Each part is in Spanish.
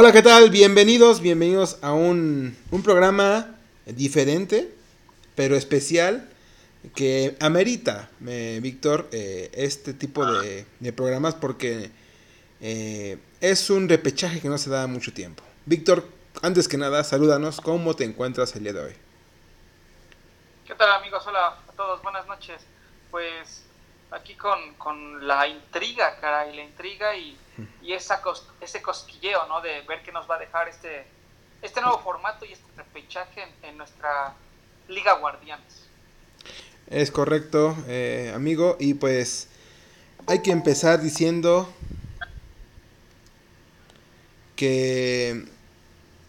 Hola, ¿qué tal? Bienvenidos, bienvenidos a un, un programa diferente, pero especial, que amerita, eh, Víctor, eh, este tipo de, de programas porque eh, es un repechaje que no se da mucho tiempo. Víctor, antes que nada, salúdanos, ¿cómo te encuentras el día de hoy? ¿Qué tal amigos? Hola a todos, buenas noches. Pues aquí con, con la intriga, caray, la intriga y, y esa cos- ese cosquilleo, ¿no? De ver qué nos va a dejar este, este nuevo formato y este repechaje en, en nuestra Liga Guardianes. Es correcto, eh, amigo, y pues hay que empezar diciendo que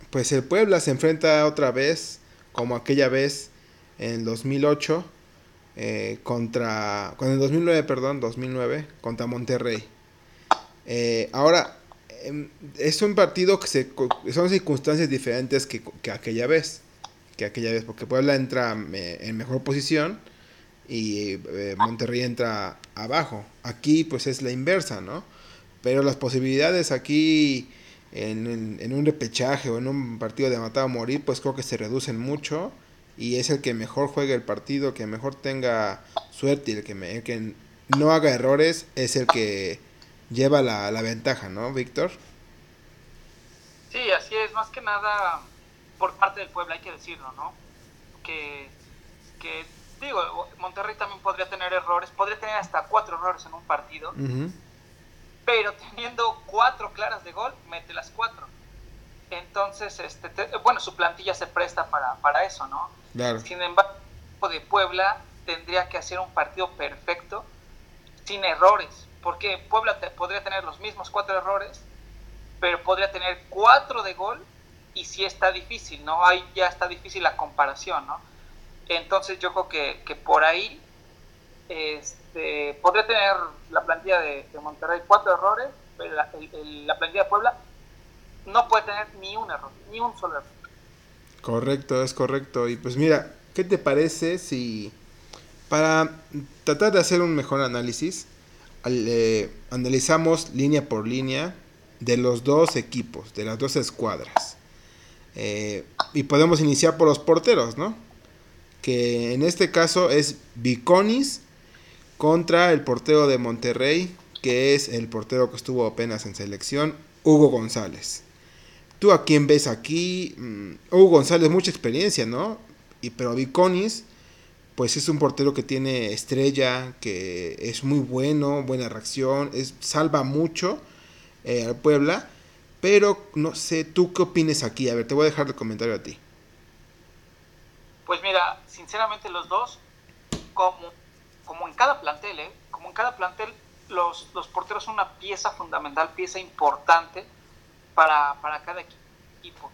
pues el Puebla se enfrenta otra vez, como aquella vez en 2008, eh, contra, con el 2009, perdón, 2009, contra Monterrey. Eh, ahora, em, es un partido que se, son circunstancias diferentes que, que aquella vez, que aquella vez, porque Puebla entra eh, en mejor posición y eh, Monterrey entra abajo. Aquí pues es la inversa, ¿no? Pero las posibilidades aquí en, un repechaje o en un partido de matar o morir, pues creo que se reducen mucho y es el que mejor juegue el partido, que mejor tenga suerte y el que, el que no haga errores es el que lleva la, la ventaja, ¿no, Víctor? Sí, así es, más que nada por parte del pueblo, hay que decirlo, ¿no? Que, que, digo, Monterrey también podría tener errores, podría tener hasta cuatro errores en un partido, pero teniendo cuatro claras de gol, mete las cuatro. Entonces, este, te- bueno, su plantilla se presta para, para eso, ¿no? Claro. Sin embargo, de Puebla tendría que hacer un partido perfecto, sin errores, porque Puebla podría tener los mismos cuatro errores, pero podría tener cuatro de gol y sí está difícil, ¿no? Ahí ya está difícil la comparación, ¿no? Entonces yo creo que, que por ahí este, podría tener la plantilla de, Monterrey cuatro errores, pero la, la plantilla de Puebla no puede tener ni un error, ni un solo error. Correcto, es correcto. Y pues mira, ¿qué te parece si para tratar de hacer un mejor análisis, eh, analizamos línea por línea de los dos equipos, de las dos escuadras? Eh, y podemos iniciar por los porteros, ¿no? Que en este caso es Viconis contra el portero de Monterrey, que es el portero que estuvo apenas en selección, Hugo González. ¿Tú a quién ves aquí? Mm, Hugo González, mucha experiencia, ¿no? Y, pero Viconis, pues es un portero que tiene estrella, que es muy bueno, buena reacción, es, salva mucho eh, al Puebla. Pero no sé, ¿tú qué opinas aquí? A ver, te voy a dejar el comentario a ti. Pues mira, sinceramente los dos, como, como en cada plantel, ¿eh? como en cada plantel, los, los porteros son una pieza fundamental, pieza importante para, para cada equipo.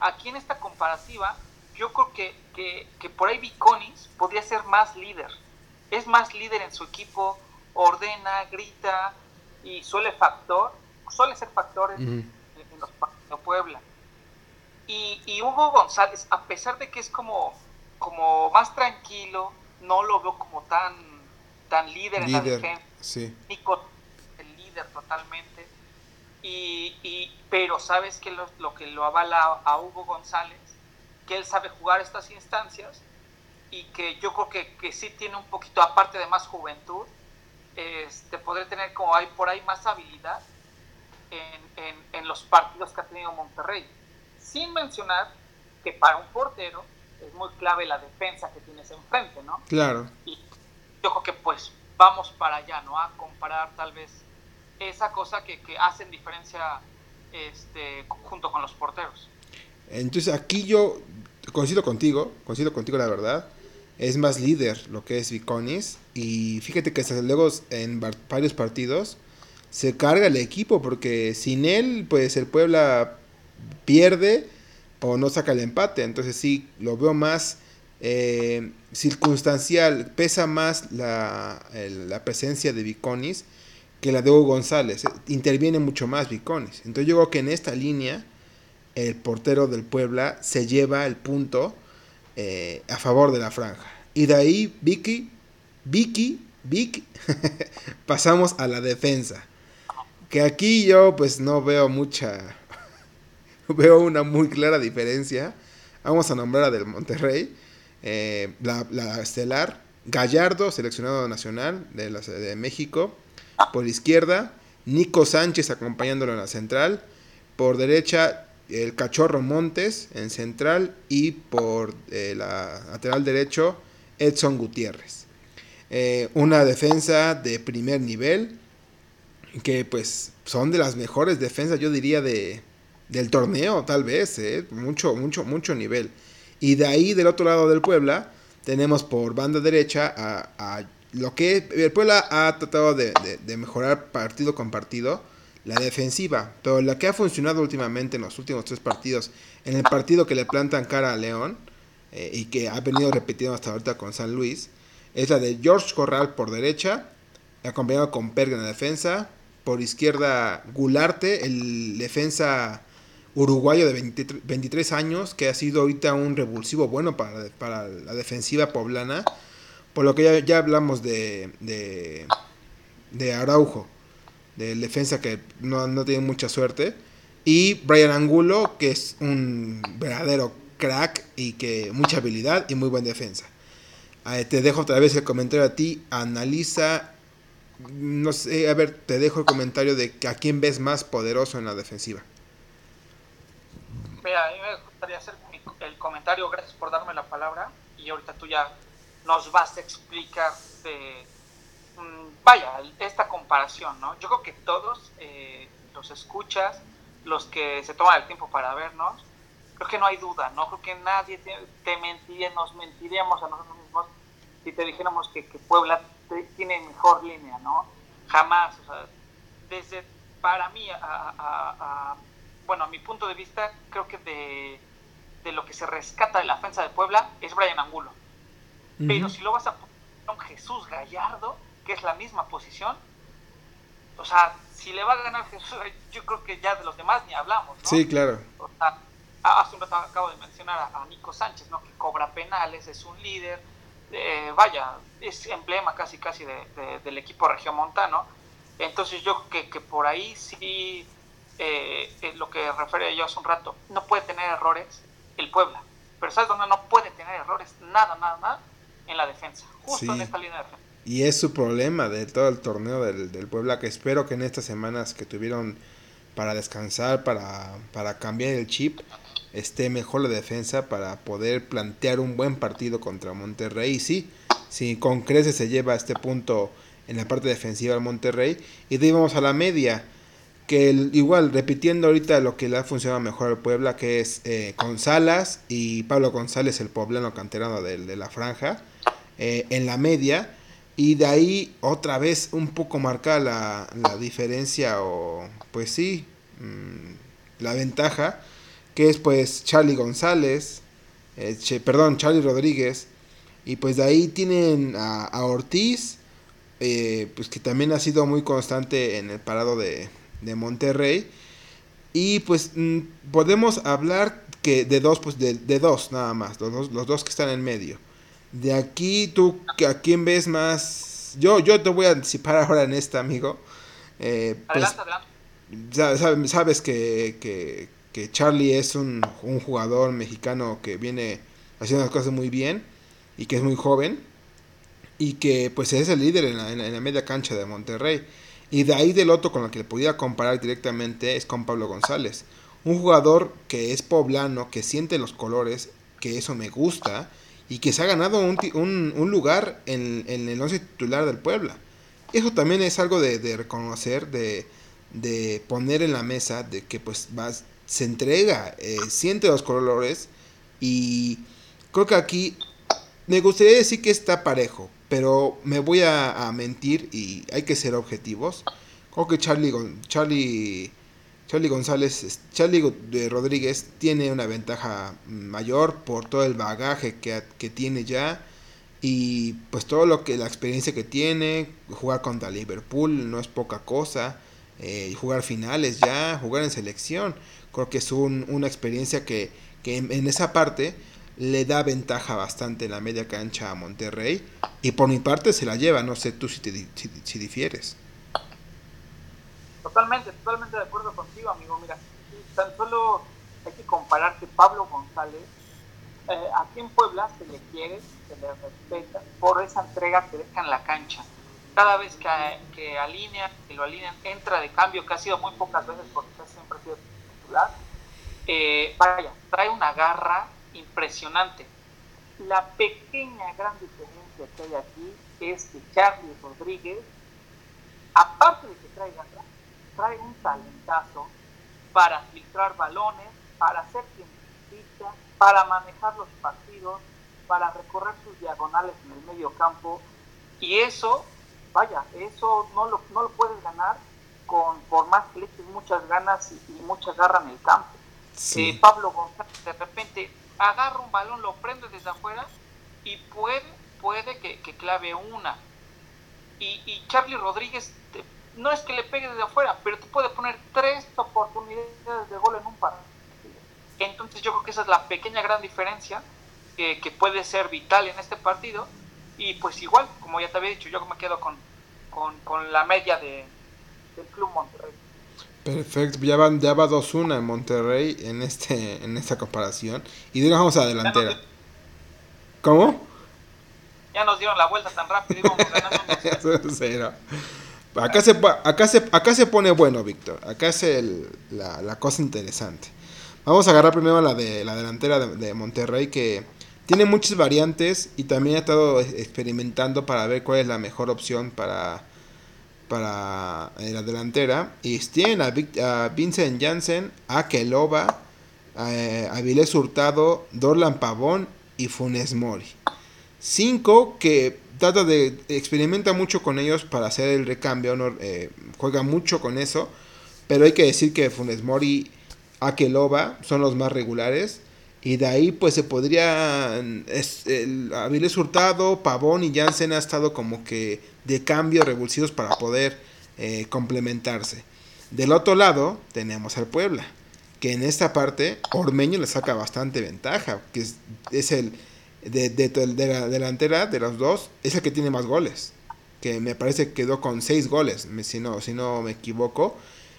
Aquí en esta comparativa, yo creo que, que, que por ahí Viconis podría ser más líder. Es más líder en su equipo, ordena, grita y suele factor, suele ser factor en, en los de Puebla. Y, y Hugo González, a pesar de que es como, como más tranquilo, no lo veo como tan, tan líder, en la defensa. sí. Nico, el líder totalmente. Y, y- pero sabes que lo, lo que lo avala a Hugo González, que él sabe jugar estas instancias y que yo creo que, que sí tiene un poquito, aparte de más juventud, este, podría tener como hay por ahí más habilidad en, en- en los partidos que ha tenido Monterrey. Sin mencionar que para un portero es muy clave la defensa que tienes enfrente, ¿no? Claro. Y yo creo que pues vamos para allá, ¿no? A comparar tal vez esa cosa que, que hacen diferencia este, junto con los porteros. Entonces aquí yo coincido contigo, coincido contigo la verdad. Es más líder lo que es Viconis. Y fíjate que hasta luego en var- varios partidos se carga el equipo porque sin él pues el Puebla pierde o no saca el empate. Entonces sí, lo veo más eh, circunstancial. Pesa más la, la presencia de Viconis que la de Hugo González. Interviene mucho más Viconis. Entonces yo creo que en esta línea el portero del Puebla se lleva el punto eh, a favor de la franja. Y de ahí Vicky, Vicky, Vic, pasamos a la defensa. Que aquí yo pues no veo mucha veo una muy clara diferencia. Vamos a nombrar a del Monterrey, eh, la, la, estelar, Gallardo, seleccionado nacional de, de México, por izquierda, Nico Sánchez acompañándolo en la central, por derecha el Cachorro Montes en central y por eh, la lateral derecho Edson Gutiérrez. Eh, una defensa de primer nivel que pues son de las mejores defensas yo diría de, del torneo tal vez, eh, mucho, mucho, mucho nivel. Y de ahí del otro lado del Puebla tenemos por banda derecha a, lo que el Puebla ha tratado de, de mejorar partido con partido la defensiva, pero la que ha funcionado últimamente en los últimos tres partidos, en el partido que le plantan cara a León eh, y que ha venido repitiendo hasta ahorita con San Luis, es la de George Corral por derecha, acompañado con Perga en la defensa, por izquierda Gularte, el defensa uruguayo de 23, años, que ha sido ahorita un revulsivo bueno para, para la defensiva poblana, por lo que ya, ya hablamos de, de, de Araujo del defensa que no, tiene mucha suerte. Y Brian Angulo, que es un verdadero crack y que mucha habilidad y muy buena defensa. te dejo otra vez el comentario a ti. Analiza, no sé, a ver, te dejo el comentario de a quién ves más poderoso en la defensiva. Mira, a mí me gustaría hacer el comentario, gracias por darme la palabra. Y ahorita tú ya nos vas a explicar de vaya, esta comparación, ¿no? Yo creo que todos eh, los escuchas, los que se toman el tiempo para vernos, creo que no hay duda, ¿no? Creo que nadie te, mentiría, nos mentiríamos a nosotros mismos si te dijéramos que, Puebla tiene mejor línea, ¿no? Jamás, o sea, desde, para mí, a, bueno, a mi punto de vista, creo que de, lo que se rescata de la defensa de Puebla es Brian Angulo. Pero si lo vas a poner con Jesús Gallardo, que es la misma posición, o sea, si le va a ganar Jesús, yo creo que ya de los demás ni hablamos, ¿no? Sí, claro. O sea, hace un rato acabo de mencionar a, Nico Sánchez, ¿no? Que cobra penales, es un líder, eh, vaya, es emblema casi casi de, del equipo regiomontano. Entonces yo creo que, que por ahí sí, eh, lo que refería yo hace un rato, no puede tener errores el Puebla. Pero ¿sabes dónde no puede tener errores? Nada, nada, nada. En la defensa. Justo en esta línea de defensa. Y es su problema de todo el torneo del, del, Puebla, que espero que en estas semanas que tuvieron para descansar, para, para cambiar el chip, esté mejor la defensa para poder plantear un buen partido contra Monterrey. Sí, si con creces se lleva a este punto en la parte defensiva al Monterrey. Y de ahí vamos a la media, que igual, repitiendo ahorita lo que le ha funcionado mejor al Puebla, que es eh, Salas y Pablo González, el poblano canterano de, de la franja. Eh, en la media, y de ahí otra vez un poco marcada la, diferencia o pues sí, mm, la ventaja, que es pues Charlie González, eh, perdón, Charlie Rodríguez, y pues de ahí tienen a, Ortiz, eh, pues que también ha sido muy constante en el parado de, Monterrey. Y pues mm, podemos hablar que de dos, pues de, dos nada más, los los dos que están en medio. De aquí, ¿tú a quién ves más? Yo, yo te voy a anticipar ahora en esta, amigo. Eh, pues, adelante, Sabes, que, que, que, Charlie es un, un, jugador mexicano que viene haciendo las cosas muy bien y que es muy joven y que pues es el líder en la, en la media cancha de Monterrey. Y de ahí del otro con el que le podía comparar directamente es con Pablo González. Un jugador que es poblano, que siente los colores, que eso me gusta y que se ha ganado un, un, lugar en, en, el once titular del Puebla. Eso también es algo de, reconocer, de, de, poner en la mesa, de que pues vas, se entrega, eh, siente los colores y creo que aquí me gustaría decir que está parejo, pero me voy a, a mentir y hay que ser objetivos. Creo que Charlie, Charlie Charlie González, Charlie Rodríguez tiene una ventaja mayor por todo el bagaje que, tiene ya y pues todo lo que la experiencia que tiene, jugar contra Liverpool no es poca cosa, eh, jugar finales ya, jugar en selección, creo que es una experiencia que, en, esa parte le da ventaja bastante en la media cancha a Monterrey y por mi parte se la lleva, no sé tú si, te, si difieres. Totalmente, totalmente de acuerdo contigo, amigo. Mira, tan solo hay que comparar que Pablo González, eh, aquí en Puebla se le quiere, se le respeta por esa entrega que deja en la cancha. Cada vez que, que alinea, que lo alinean, entra de cambio, que ha sido muy pocas veces porque siempre ha sido titular. Eh, vaya, trae una garra impresionante. La pequeña gran diferencia que hay aquí es que Charlie Rodríguez, aparte de que trae garra, trae un talentazo para filtrar balones, para hacer necesita, para manejar los partidos, para recorrer sus diagonales en el medio campo. Y eso, vaya, eso no lo, no lo puedes ganar con por más que le eches muchas ganas y, mucha garra en el campo. Eh, Pablo González de repente agarra un balón, lo prende desde afuera y puede, puede que, clave una. Y, y Charlie Rodríguez no es que le pegue desde afuera, pero te puede poner tres oportunidades de gol en un partido. Entonces yo creo que esa es la pequeña gran diferencia que, puede ser vital en este partido. Y pues igual, como ya te había dicho, yo me quedo con, con, la media de, del Club Monterrey. Perfecto, ya, van, ya va 2-1 en Monterrey en, este, en esta comparación. Y de vamos a delantera. ¿Cómo? Ya nos dieron la vuelta tan rápido, íbamos ganando Acá se, acá, se, acá se pone bueno, Víctor. Acá es el, la, la, cosa interesante. Vamos a agarrar primero la de la delantera de, Monterrey que tiene muchas variantes y también ha estado experimentando para ver cuál es la mejor opción para, para eh, la delantera. Y tienen a, Vincent Janssen, a Keloba, a, Avilés Hurtado, Dorlan Pavón y Funes Mori. Cinco que trata de experimenta mucho con ellos para hacer el recambio, eh, juega mucho con eso, pero hay que decir que Funes Mori, Akeloba son los más regulares y de ahí pues se podría el Aviles Hurtado, Pavón y Jansen ha estado como que de cambio revulsivos para poder eh, complementarse. Del otro lado tenemos al Puebla, que en esta parte Ormeño le saca bastante ventaja, que es el de, de, la delantera de los dos es el que tiene más goles. Que me parece que quedó con seis goles, si no, si no me equivoco.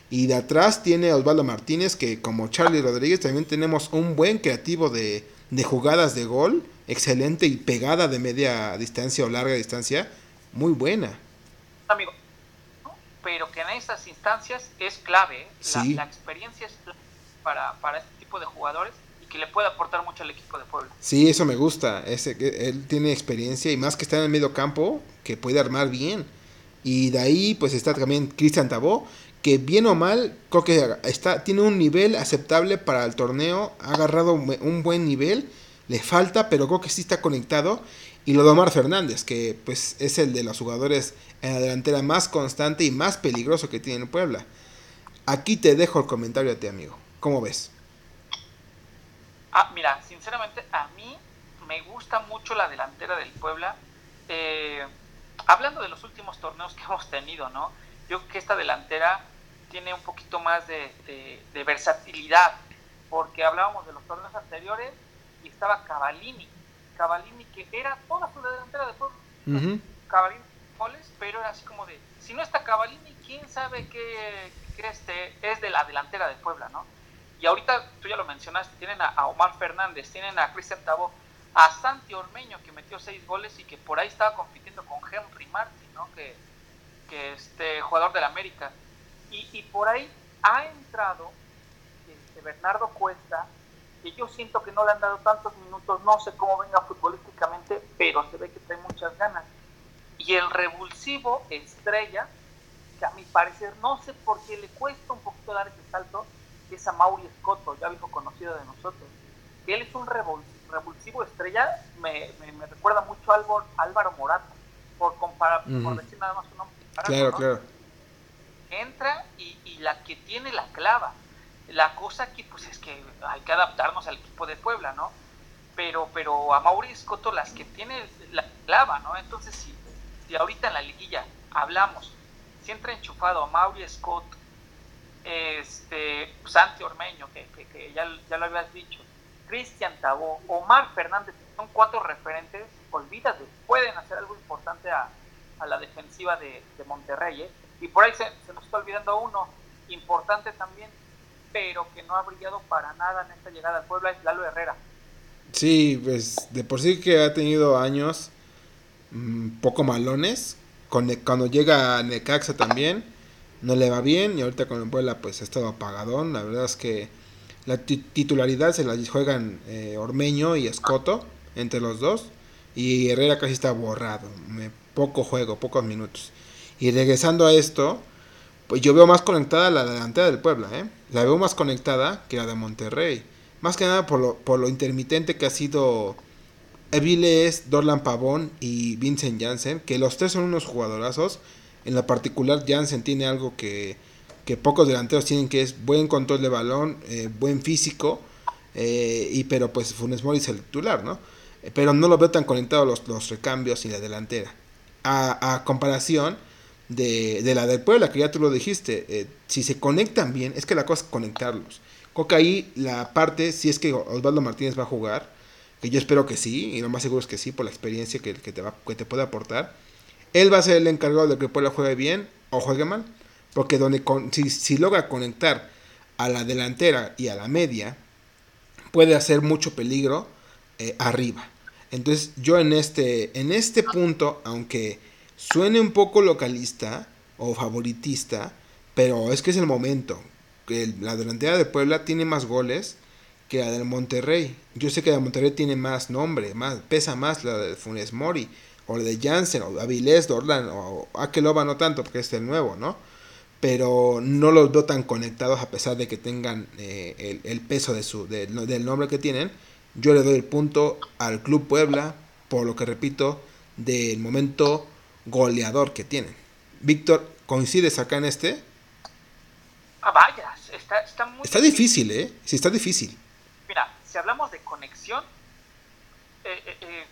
Y de atrás tiene Osvaldo Martínez, que como Charlie Rodríguez también tenemos un buen creativo de, de jugadas de gol, excelente y pegada de media distancia o larga distancia, muy buena. Amigo, pero que en estas instancias es clave, ¿eh? la, experiencia es para, para este tipo de jugadores que le puede aportar mucho al equipo de Puebla. Sí, eso me gusta. Ese, él tiene experiencia y más que está en el medio campo, que puede armar bien. Y de ahí, pues está también Cristian Tabó, que bien o mal, creo que está, tiene un nivel aceptable para el torneo, ha agarrado un buen nivel, le falta, pero creo que sí está conectado. Y lo de Omar Fernández, que pues es el de los jugadores en la delantera más constante y más peligroso que tiene Puebla. Aquí te dejo el comentario a ti, amigo. ¿Cómo ves? Ah, mira, sinceramente a mí me gusta mucho la delantera del Puebla. Eh, hablando de los últimos torneos que hemos tenido, ¿no? Yo creo que esta delantera tiene un poquito más de, versatilidad, porque hablábamos de los torneos anteriores y estaba Cavalini. Cavalini que era toda su delantera de Puebla. Uh Cavalini goles, pero era así como de, si no está Cavalini, quién sabe qué, qué este, es de la delantera de Puebla, ¿no? Y ahorita tú ya lo mencionaste, tienen a, Omar Fernández, tienen a Cristian Tabó, a Santi Ormeño que metió seis goles y que por ahí estaba compitiendo con Henry Martin, ¿no? que, que este jugador del América. Y, y por ahí ha entrado este Bernardo Cuesta, que yo siento que no le han dado tantos minutos, no sé cómo venga futbolísticamente, pero se ve que trae muchas ganas. Y el revulsivo estrella, que a mi parecer no sé por qué le cuesta un poquito dar ese salto, es a Mauri Scotto, ya viejo conocido de nosotros. Que él es un revulsivo estrella, me, me, recuerda mucho a Álvaro, Álvaro Morata, por, comparar, por decir nada más un nombre. Claro, claro. Entra y, y, la que tiene la clava. La cosa aquí, pues es que hay que adaptarnos al equipo de Puebla, ¿no? Pero, pero a Mauri Scotto las que tiene la clava, ¿no? Entonces, si, si ahorita en la liguilla hablamos, si entra enchufado a Mauri Scott, este, Santi Ormeño, que, ya, ya, lo habías dicho, Cristian Tabó, Omar Fernández, son cuatro referentes, olvídate, pueden hacer algo importante a, la defensiva de, Monterrey. ¿eh? Y por ahí se, nos está olvidando uno, importante también, pero que no ha brillado para nada en esta llegada al Puebla es Lalo Herrera. Sí, pues de por sí que ha tenido años mmm, poco malones. Cuando llega a Necaxa también no le va bien y ahorita con el Puebla pues ha estado apagadón. La verdad es que la titularidad se la juegan eh, Ormeño y Escoto entre los dos y Herrera casi está borrado. poco juego, pocos minutos. Y regresando a esto, pues yo veo más conectada la delantera del Puebla, ¿eh? La veo más conectada que la de Monterrey. Más que nada por lo, por lo intermitente que ha sido Eviles, Dorlan Pavón y Vincent Janssen, que los tres son unos jugadorazos. En lo particular, Janssen tiene algo que, que pocos delanteros tienen, que es buen control de balón, eh, buen físico, eh, y pero pues Funes Mori es el titular, ¿no? Eh, pero no lo veo tan conectado los, los recambios y la delantera. A, comparación de, de, la del Puebla, que ya tú lo dijiste, si se conectan bien, es que la cosa es conectarlos. Creo que ahí la parte, si es que Osvaldo Martínez va a jugar, que yo espero que sí, y lo más seguro es que sí, por la experiencia que, que, te, va, que te puede aportar, él va a ser el encargado de que Puebla juegue bien o juegue mal. Porque donde con, si, logra conectar a la delantera y a la media, puede hacer mucho peligro eh, arriba. Entonces yo en este, en este punto, aunque suene un poco localista o favoritista, pero es que es el momento. La delantera de Puebla tiene más goles que la del Monterrey. Yo sé que la de Monterrey tiene más nombre, más, pesa más la de Funes Mori, o de Jansen, o Avilés, Dorlan, o Akeloba no tanto, porque es el nuevo, ¿no? Pero no los veo tan conectados a pesar de que tengan eh, el, el, peso de su, de, del nombre que tienen. Yo le doy el punto al Club Puebla, por lo que repito, del momento goleador que tienen. Víctor, ¿coincides acá en este? Ah, vaya, está, está muy Está difícil, ¿eh? Sí, está difícil. Mira, si hablamos de conexión,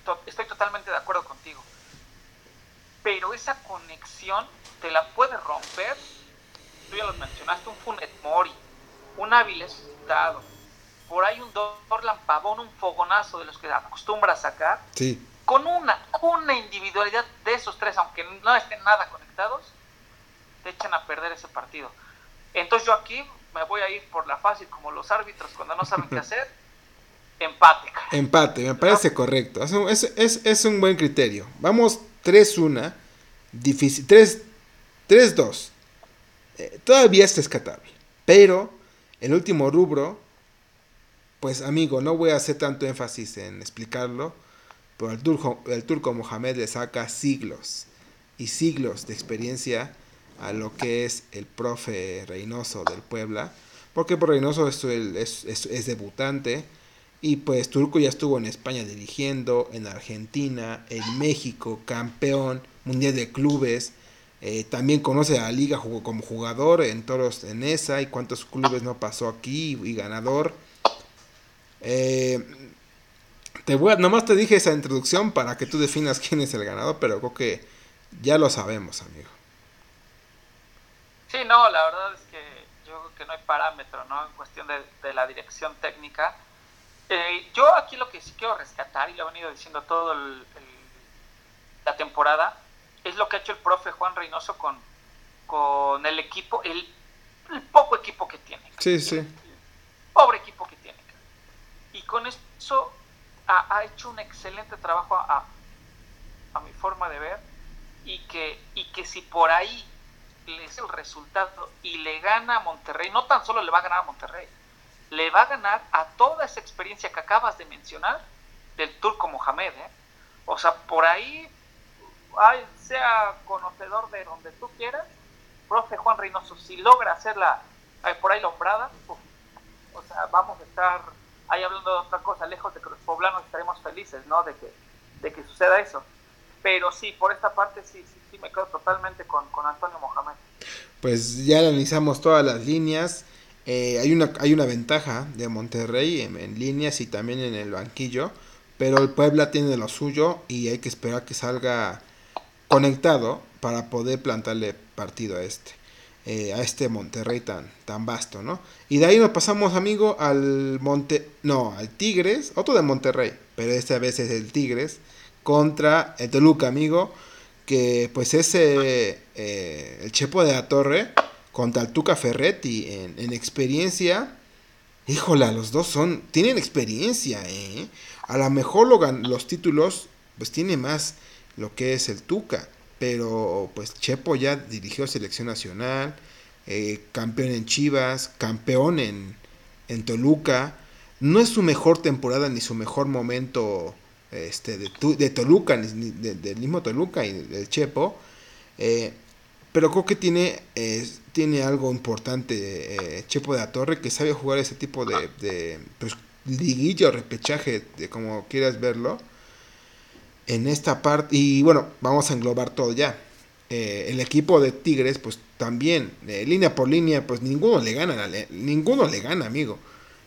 to estoy totalmente de acuerdo contigo. Pero esa conexión te la puede romper, tú ya lo mencionaste, un Funet Mori, un Avilés Dado, por ahí un Dorlan Pavón, un fogonazo de los que acostumbra a sacar, sí. con una, una individualidad de esos tres, aunque no estén nada conectados, te echan a perder ese partido. Entonces yo aquí me voy a ir por la fácil, como los árbitros cuando no saben qué hacer. Empate. Empate, me parece correcto. Es un, buen criterio. Vamos 3-1. Difícil. 3-2. Eh, todavía es rescatable. Pero el último rubro, pues amigo, no voy a hacer tanto énfasis en explicarlo. Pero el turco, el turco Mohamed le saca siglos y siglos de experiencia a lo que es el profe Reynoso del Puebla, porque por Reynoso es, debutante y pues Turco ya estuvo en España dirigiendo, en Argentina, en México, campeón mundial de clubes, eh, también conoce a la liga jugó como jugador en toros en esa y cuántos clubes no pasó aquí y ganador. Eh, te voy a, nomás te dije esa introducción para que tú definas quién es el ganador, pero creo que ya lo sabemos, amigo. Sí, no, la verdad es que yo creo que no hay parámetro, ¿no? En cuestión de, de la dirección técnica. Eh, yo aquí lo que sí quiero rescatar, y lo he venido diciendo el, la temporada, es lo que ha hecho el profe Juan Reynoso con, con el equipo, el, el poco equipo que tiene. Sí, sí. El, pobre equipo que tiene. Y con eso ha, ha hecho un excelente trabajo a, a, mi forma de ver, y que, y que si por ahí es el resultado y le gana a Monterrey, no tan solo le va a ganar a Monterrey, le va a ganar a toda esa experiencia que acabas de mencionar del turco Mohamed. ¿eh? O sea, por ahí, ay, sea conocedor de donde tú quieras, profe Juan Reynoso, si logra hacerla ay, por ahí lombrada, uf, o sea, vamos a estar ahí hablando de otra cosa, lejos de que los poblanos estaremos felices, ¿no? De que, de que suceda eso. Pero sí, por esta parte sí, sí, sí me quedo totalmente con, con Antonio Mohamed. Pues ya analizamos todas las líneas. Eh, hay, una, hay una ventaja de Monterrey en, líneas y también en el banquillo, pero el Puebla tiene lo suyo y hay que esperar que salga conectado para poder plantarle partido a este, eh, a este Monterrey tan, tan vasto, ¿no? Y de ahí nos pasamos, amigo, al Monte, no, al Tigres, otro de Monterrey, pero esta vez es el Tigres contra el Toluca, amigo, que pues ese, eh, el Chepo de la Torre contra el Tuca Ferretti en, en experiencia. Híjola, los dos son, tienen experiencia, ¿eh? A lo mejor lo, los títulos, pues tiene más lo que es el Tuca, pero pues Chepo ya dirigió selección nacional, eh, campeón en Chivas, campeón en, en Toluca. No es su mejor temporada ni su mejor momento este, de, de Toluca, ni del mismo Toluca y del Chepo. Eh, pero creo que tiene, eh, tiene algo importante Chepo de la Torre, que sabe jugar ese tipo de, de pues, liguilla o repechaje, de como quieras verlo. En esta parte, y bueno, vamos a englobar todo ya. el equipo de Tigres, pues también, línea por línea, pues ninguno le gana, ninguno le gana, amigo.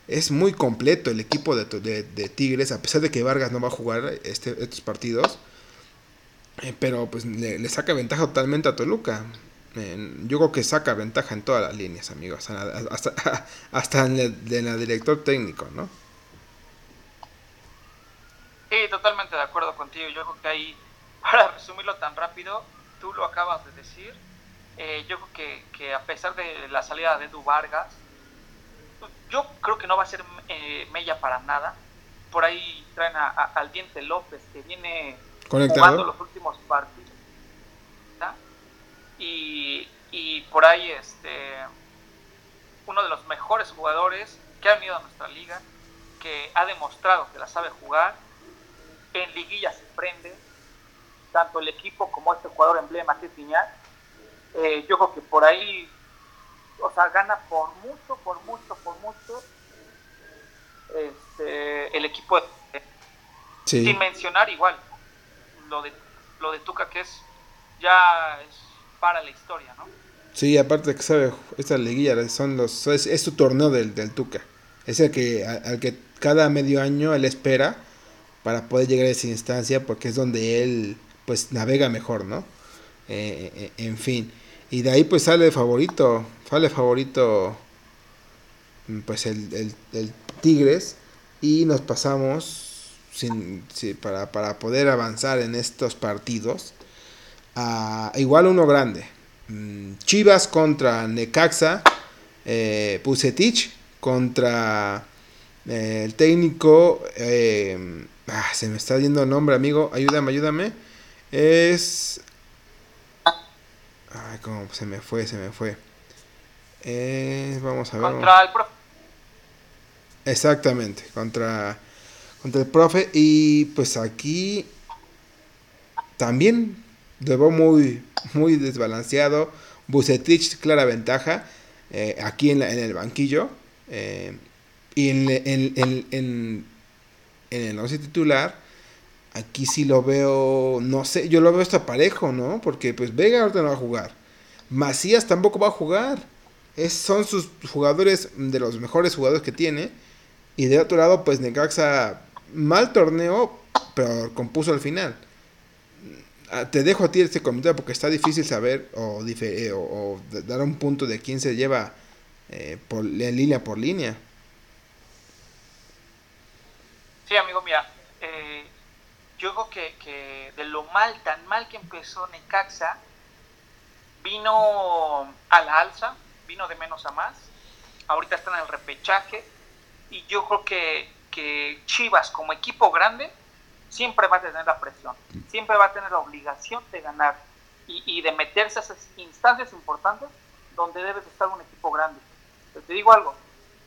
Es muy completo el equipo de, de, Tigres, a pesar de que Vargas no va a jugar este, estos partidos. Eh, pero pues le, saca ventaja totalmente a Toluca. yo creo que saca ventaja en todas las líneas, amigos. Hasta, hasta, en el, la director técnico, ¿no? Sí, totalmente de acuerdo contigo. Yo creo que ahí, para resumirlo tan rápido, tú lo acabas de decir eh, yo creo que, a pesar de la salida de Edu Vargas, yo creo que no va a ser eh, Mella para nada. Por ahí traen a, al Diente López, que viene jugando los últimos partidos. Y, y por ahí este uno de los mejores jugadores que ha venido a nuestra liga, que ha demostrado que la sabe jugar, en liguilla se prende, tanto el equipo como este jugador emblema que es eh, yo creo que por ahí, o sea, gana por mucho, por mucho, por mucho este, el equipo de, sin mencionar igual lo de lo de Tuca que es ya es para la historia, ¿no? Sí, aparte que sabe, esta liguilla son los es, su torneo del, del, Tuca. Es el que al, que cada medio año él espera para poder llegar a esa instancia porque es donde él pues navega mejor, ¿no? Eh, eh, en fin. Y de ahí pues sale favorito, sale favorito mm, pues el, el, Tigres y nos pasamos sin, para, para, poder avanzar en estos partidos a igual uno grande. Mm, Chivas contra Necaxa, eh, Pusetich contra eh, el técnico, eh, ah, se me está yendo el nombre amigo, ayúdame, ayúdame, es Ay, cómo se me fue, se me fue. Vamos a ver. Contra el profe. Exactamente, contra, contra el profe. Y pues aquí también debo muy, muy desbalanceado. Bucetich, clara ventaja. Eh, aquí en, en, el banquillo. Eh, y en, en, en el 11 titular Aquí sí lo veo, no sé, yo lo veo hasta parejo, ¿no? Porque pues Vega ahorita no va a jugar. Macías tampoco va a jugar. Es, son sus jugadores de los mejores jugadores que tiene. Y de otro lado, pues Necaxa, mal torneo, pero compuso al final. Ah, te dejo a ti este comentario porque está difícil saber o, eh, o, dar un punto de quién se lleva eh, por, línea por línea. Sí, amigo, mira, eh, yo creo que, que, de lo mal, tan mal que empezó Necaxa, vino a la alza, vino de menos a más, ahorita está en el repechaje, y yo creo que, que Chivas como equipo grande siempre va a tener la presión, siempre va a tener la obligación de ganar y, de meterse a esas instancias importantes donde debe de estar un equipo grande. Pero te digo algo,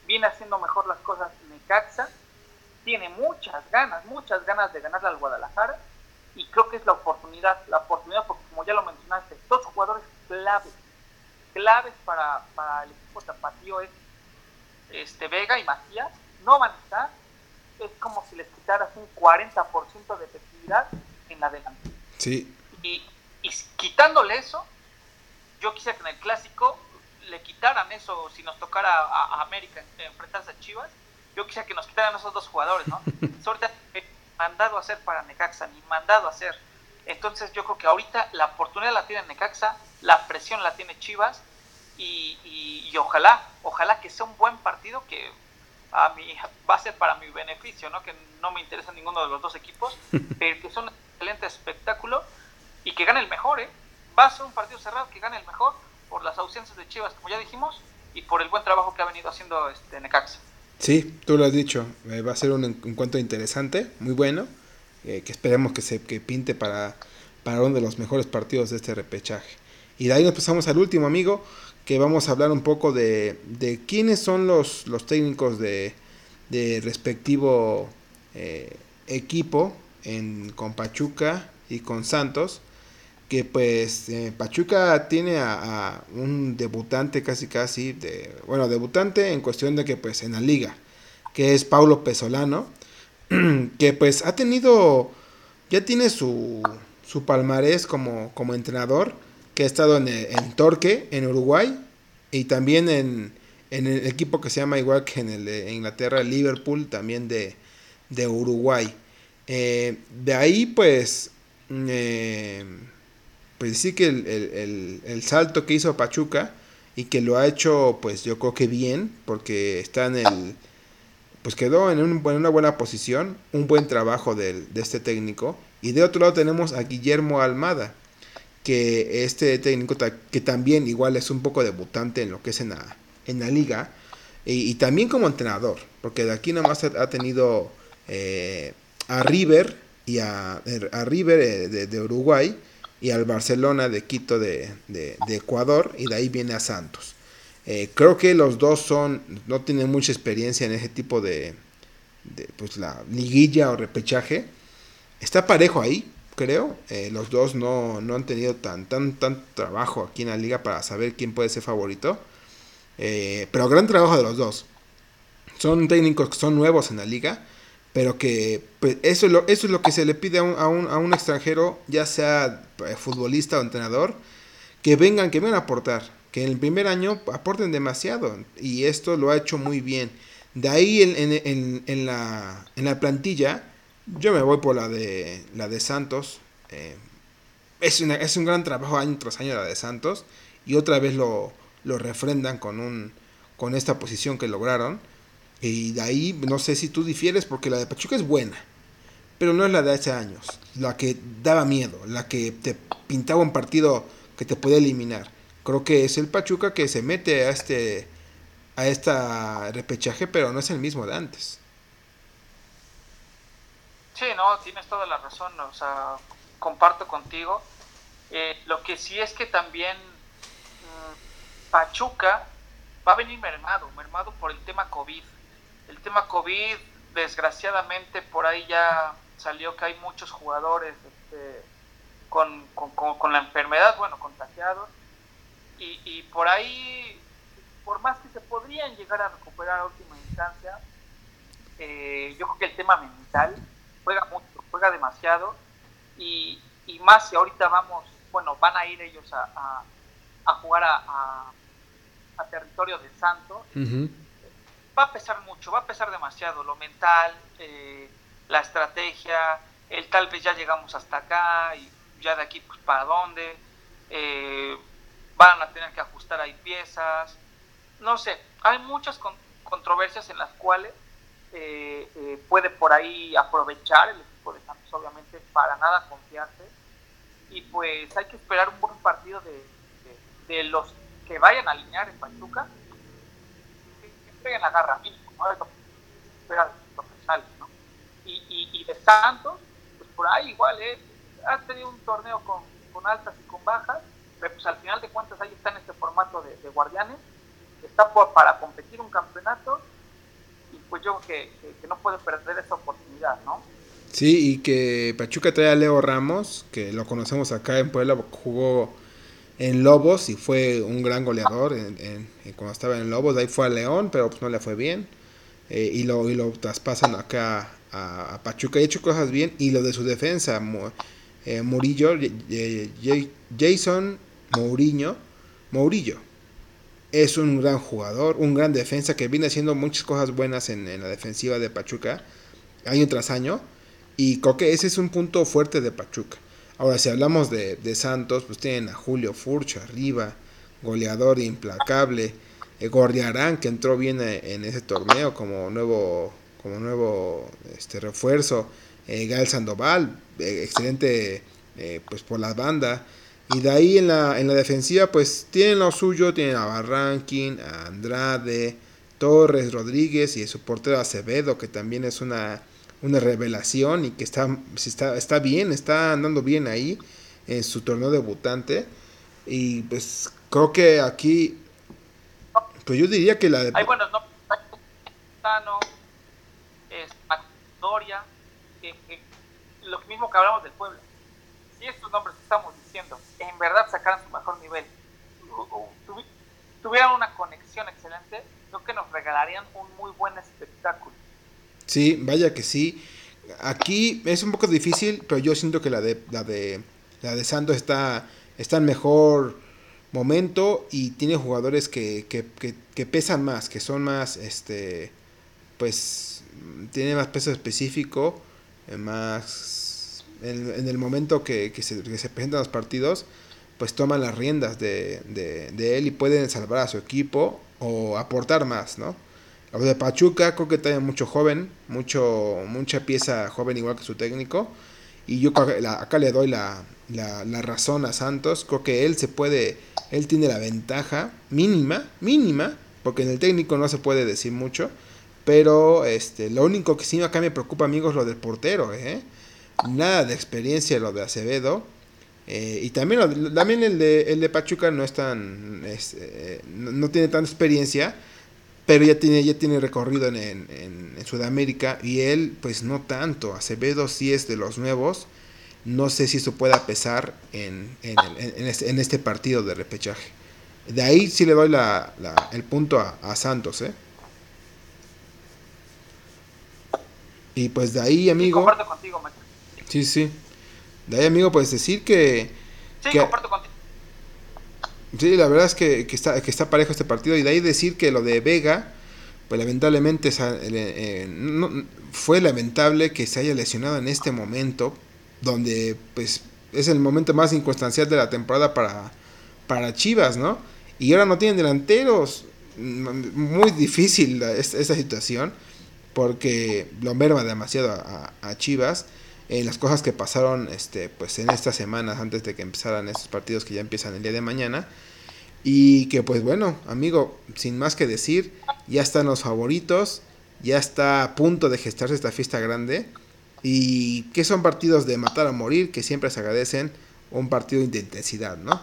viene haciendo mejor las cosas Necaxa, tiene muchas ganas, muchas ganas de ganarle al Guadalajara y creo que es la oportunidad, la oportunidad porque como ya lo mencionaste, dos jugadores claves, claves para, para el equipo tapatío es este, Vega y Macías, no van a estar, es como si les quitaras un 40% de efectividad en adelante. Sí. Y, y quitándole eso, yo quisiera que en el clásico le quitaran eso si nos tocara a, a América enfrentarse a Chivas yo quisiera que nos quitaran esos dos jugadores, ¿no? Sobre mandado a hacer para Necaxa, ni mandado a hacer. Entonces yo creo que ahorita la oportunidad la tiene Necaxa, la presión la tiene Chivas y, y, ojalá, ojalá que sea un buen partido que a mí va a ser para mi beneficio, ¿no? Que no me interesa ninguno de los dos equipos, pero que son un excelente espectáculo y que gane el mejor, ¿eh? Va a ser un partido cerrado, que gane el mejor, por las ausencias de Chivas, como ya dijimos, y por el buen trabajo que ha venido haciendo este Necaxa. Sí, tú lo has dicho, eh, va a ser un encuentro interesante, muy bueno, eh, que esperemos que se que pinte para, para uno de los mejores partidos de este repechaje. Y de ahí nos pasamos al último amigo, que vamos a hablar un poco de, de quiénes son los, los técnicos de, de respectivo eh, equipo en, con Pachuca y con Santos que pues eh, Pachuca tiene a, un debutante casi casi, de, bueno, debutante en cuestión de que pues en la liga, que es Paulo Pesolano, que pues ha tenido, ya tiene su, su palmarés como, como entrenador, que ha estado en, en Torque, en Uruguay, y también en, en, el equipo que se llama igual que en el de Inglaterra, Liverpool, también de, de Uruguay. Eh, de ahí pues... Eh, pues sí que el, salto que hizo Pachuca y que lo ha hecho, pues yo creo que bien, porque está en el, pues quedó en, una buena posición, un buen trabajo de, este técnico. Y de otro lado tenemos a Guillermo Almada, que este técnico que también igual es un poco debutante en lo que es en la, en la liga, y, también como entrenador, porque de aquí nomás ha, tenido eh, a River y a, River eh, de Uruguay, y al Barcelona de Quito de, Ecuador y de ahí viene a Santos. Eh, creo que los dos son, no tienen mucha experiencia en ese tipo de, pues la liguilla o repechaje. Está parejo ahí, creo. Eh, los dos no, han tenido tan, tan, tan trabajo aquí en la liga para saber quién puede ser favorito. Eh, pero gran trabajo de los dos. Son técnicos que son nuevos en la liga pero que pues, eso, es lo, eso es lo que se le pide a un, a un, a un extranjero, ya sea eh, futbolista o entrenador, que vengan, que vengan a aportar, que en el primer año aporten demasiado, y esto lo ha hecho muy bien. De ahí en, en, en, en la plantilla, yo me voy por la de, la de Santos. Eh, es, una, es un gran trabajo año tras año la de Santos, y otra vez lo, lo refrendan con, un, con esta posición que lograron. Y de ahí, no sé si tú difieres, porque la de Pachuca es buena, pero no es la de hace años, la que daba miedo, la que te pintaba un partido que te podía eliminar. Creo que es el Pachuca que se mete a este a esta repechaje, pero no es el mismo de antes. Sí, no, tienes toda la razón, o sea, comparto contigo. Eh, lo que sí es que también mm, Pachuca va a venir mermado, mermado por el tema COVID. El tema COVID, desgraciadamente, por ahí ya salió que hay muchos jugadores este, con, la enfermedad, bueno, contagiados, y, por ahí, por más que se podrían llegar a recuperar a última instancia, eh, yo creo que el tema mental juega mucho, juega demasiado, y, más si ahorita vamos, bueno, van a ir ellos a, jugar a, territorio de Santos. Va a pesar mucho, va a pesar demasiado, lo mental, eh, la estrategia, el tal vez ya llegamos hasta acá y ya de aquí pues para dónde, eh, van a tener que ajustar ahí piezas, no sé, hay muchas controversias en las cuales eh, puede por ahí aprovechar el equipo de Santos, obviamente para nada confiarse, y pues hay que esperar un buen partido de, de los que vayan a alinear en Pachuca peguen la garra mínimo, ¿no? ¿no? Y, y, de Santos, pues por ahí igual, ¿eh? Ha tenido un torneo con, con altas y con bajas, pero pues al final de cuentas ahí está en este formato de, guardianes, está por, para competir un campeonato pues yo creo que, que, no puede perder esa oportunidad, ¿no? Sí, y que Pachuca trae a Leo Ramos, que lo conocemos acá en Puebla, jugó en Lobos y fue un gran goleador en, cuando estaba en Lobos. Ahí fue a León, pero pues no le fue bien. Eh, y, lo, y lo traspasan acá a, Pachuca. Ha hecho cosas bien. Y lo de su defensa, eh, Murillo, Jason Mourinho, Mourillo. Es un gran jugador, un gran defensa que viene haciendo muchas cosas buenas en, la defensiva de Pachuca año tras año. Y creo que ese es un punto fuerte de Pachuca. Ahora, si hablamos de, Santos, pues tienen a Julio Furcho arriba, goleador implacable. Eh, Gordiarán, que entró bien eh, en ese torneo como nuevo, como nuevo este, refuerzo. Eh, Gael Sandoval, excelente pues por la banda. Y de ahí en la, en la defensiva, pues tienen lo suyo, tienen a Barranquín, a Andrade, Torres, Rodríguez y su portero Acevedo, que también es una, una revelación y que está, está, está bien, está andando bien ahí en su torneo debutante. Y pues creo que aquí, pues yo diría que la de... Hay buenos nombres, que, lo mismo que hablamos del pueblo. Si estos nombres estamos diciendo en verdad sacaran su mejor nivel, tuvieran una conexión excelente, creo que nos regalarían un muy buen espectáculo. Sí, vaya que sí. Aquí es un poco difícil, pero yo siento que la de la de la de Santos está, está en mejor momento y tiene jugadores que, que, que, pesan más, que son más, este, pues, tiene más peso específico, eh, más, en, el momento que, se, que se presentan los partidos, pues toman las riendas de, de, él y pueden salvar a su equipo o aportar más, ¿no? Los de Pachuca creo que tienen mucho joven, mucho, mucha pieza joven igual que su técnico. Y yo acá le doy la, la, razón a Santos. Creo que él se puede, él tiene la ventaja mínima, mínima, porque en el técnico no se puede decir mucho. Pero este, lo único que sí acá me preocupa, amigos, es lo del portero. ¿eh? Nada de experiencia lo de Acevedo. Eh, y también, también el, de, el de Pachuca no es tan. Eh, no, tiene tanta experiencia, pero ya tiene, ya tiene recorrido en, en, Sudamérica. Y él, pues no tanto. Acevedo sí es de los nuevos. No sé si eso pueda pesar en, este, en este, partido de repechaje. De ahí sí le doy la, el punto a, Santos. ¿eh? Y pues de ahí, amigo. Sí, sí. De ahí, amigo, pues decir que... Sí, comparto contigo. Sí, la verdad es que, que, está, que está parejo este partido. Y de ahí decir que lo de Vega, pues lamentablemente eh, no, fue lamentable que se haya lesionado en este momento, donde pues es el momento más inconstancial de la temporada para, para Chivas, ¿no? Y ahora no tienen delanteros. Muy difícil esta, situación, porque lo merma demasiado a, a Chivas en las cosas que pasaron este, pues en estas semanas antes de que empezaran estos partidos que ya empiezan el día de mañana. Y que pues bueno, amigo, sin más que decir, ya están los favoritos, ya está a punto de gestarse esta fiesta grande. Y que son partidos de matar a morir, que siempre se agradecen un partido de intensidad, ¿no?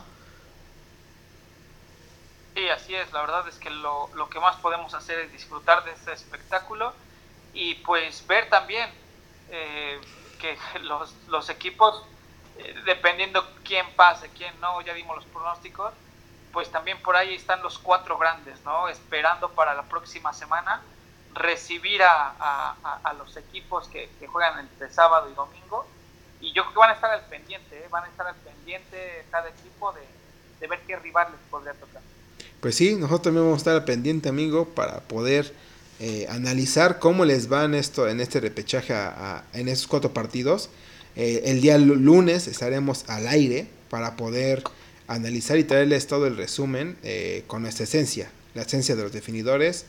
Sí, así es, la verdad es que lo, lo que más podemos hacer es disfrutar de este espectáculo y pues ver también eh, que los, los equipos, eh, dependiendo quién pase, quién no, ya dimos los pronósticos, pues también por ahí están los cuatro grandes, ¿no? Esperando para la próxima semana recibir a, a, los equipos que, juegan entre sábado y domingo. Y yo creo que van a estar al pendiente, ¿eh? van a estar al pendiente cada equipo de, de ver qué rival les podría tocar. Pues sí, nosotros también vamos a estar al pendiente, amigo, para poder eh, analizar cómo les van esto en este repechaje en esos cuatro partidos. Eh, el día lunes estaremos al aire para poder analizar y traerles todo el resumen eh, con nuestra esencia, la esencia de los definidores,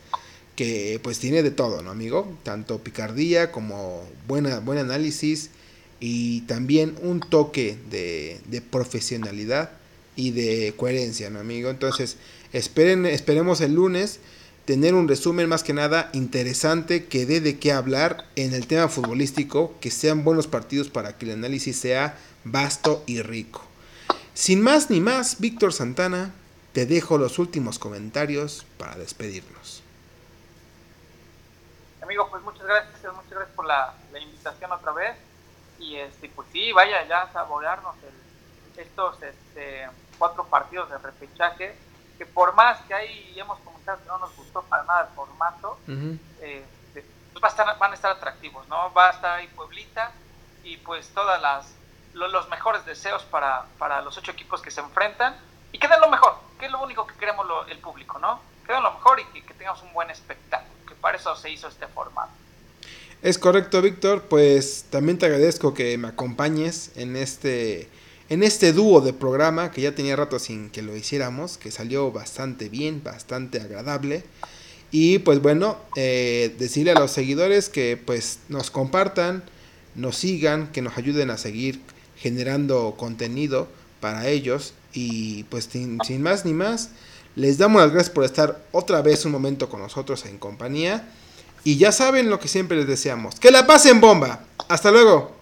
que pues tiene de todo, ¿no, amigo? Tanto picardía como buena, buen análisis y también un toque de, de profesionalidad y de coherencia, ¿no, amigo? Entonces, esperen, esperemos el lunes tener un resumen más que nada interesante que dé de qué hablar en el tema futbolístico, que sean buenos partidos para que el análisis sea vasto y rico. Sin más ni más, Víctor Santana, te dejo los últimos comentarios para despedirnos. Amigo, pues muchas gracias, muchas gracias por la, invitación otra vez. Y este, pues sí, vaya ya a saborearnos estos este, cuatro partidos de repechaje, que por más que ahí hemos no nos gustó para nada el formato, eh, va a estar, van a estar atractivos, ¿no? Va a estar ahí Pueblita y pues todas las los mejores deseos para, para los ocho equipos que se enfrentan y que den lo mejor, que es lo único que queremos el público, ¿no? Que den lo mejor y que, que tengamos un buen espectáculo, que para eso se hizo este formato. Es correcto, Víctor. Pues también te agradezco que me acompañes en este en este dúo de programa que ya tenía rato sin que lo hiciéramos, que salió bastante bien, bastante agradable. Y pues bueno, eh, decirle a los seguidores que pues nos compartan, nos sigan, que nos ayuden a seguir generando contenido para ellos Y pues sin, sin más ni más, les damos las gracias por estar otra vez un momento con nosotros en compañía. Y ya saben lo que siempre les deseamos. Que la pasen bomba. Hasta luego.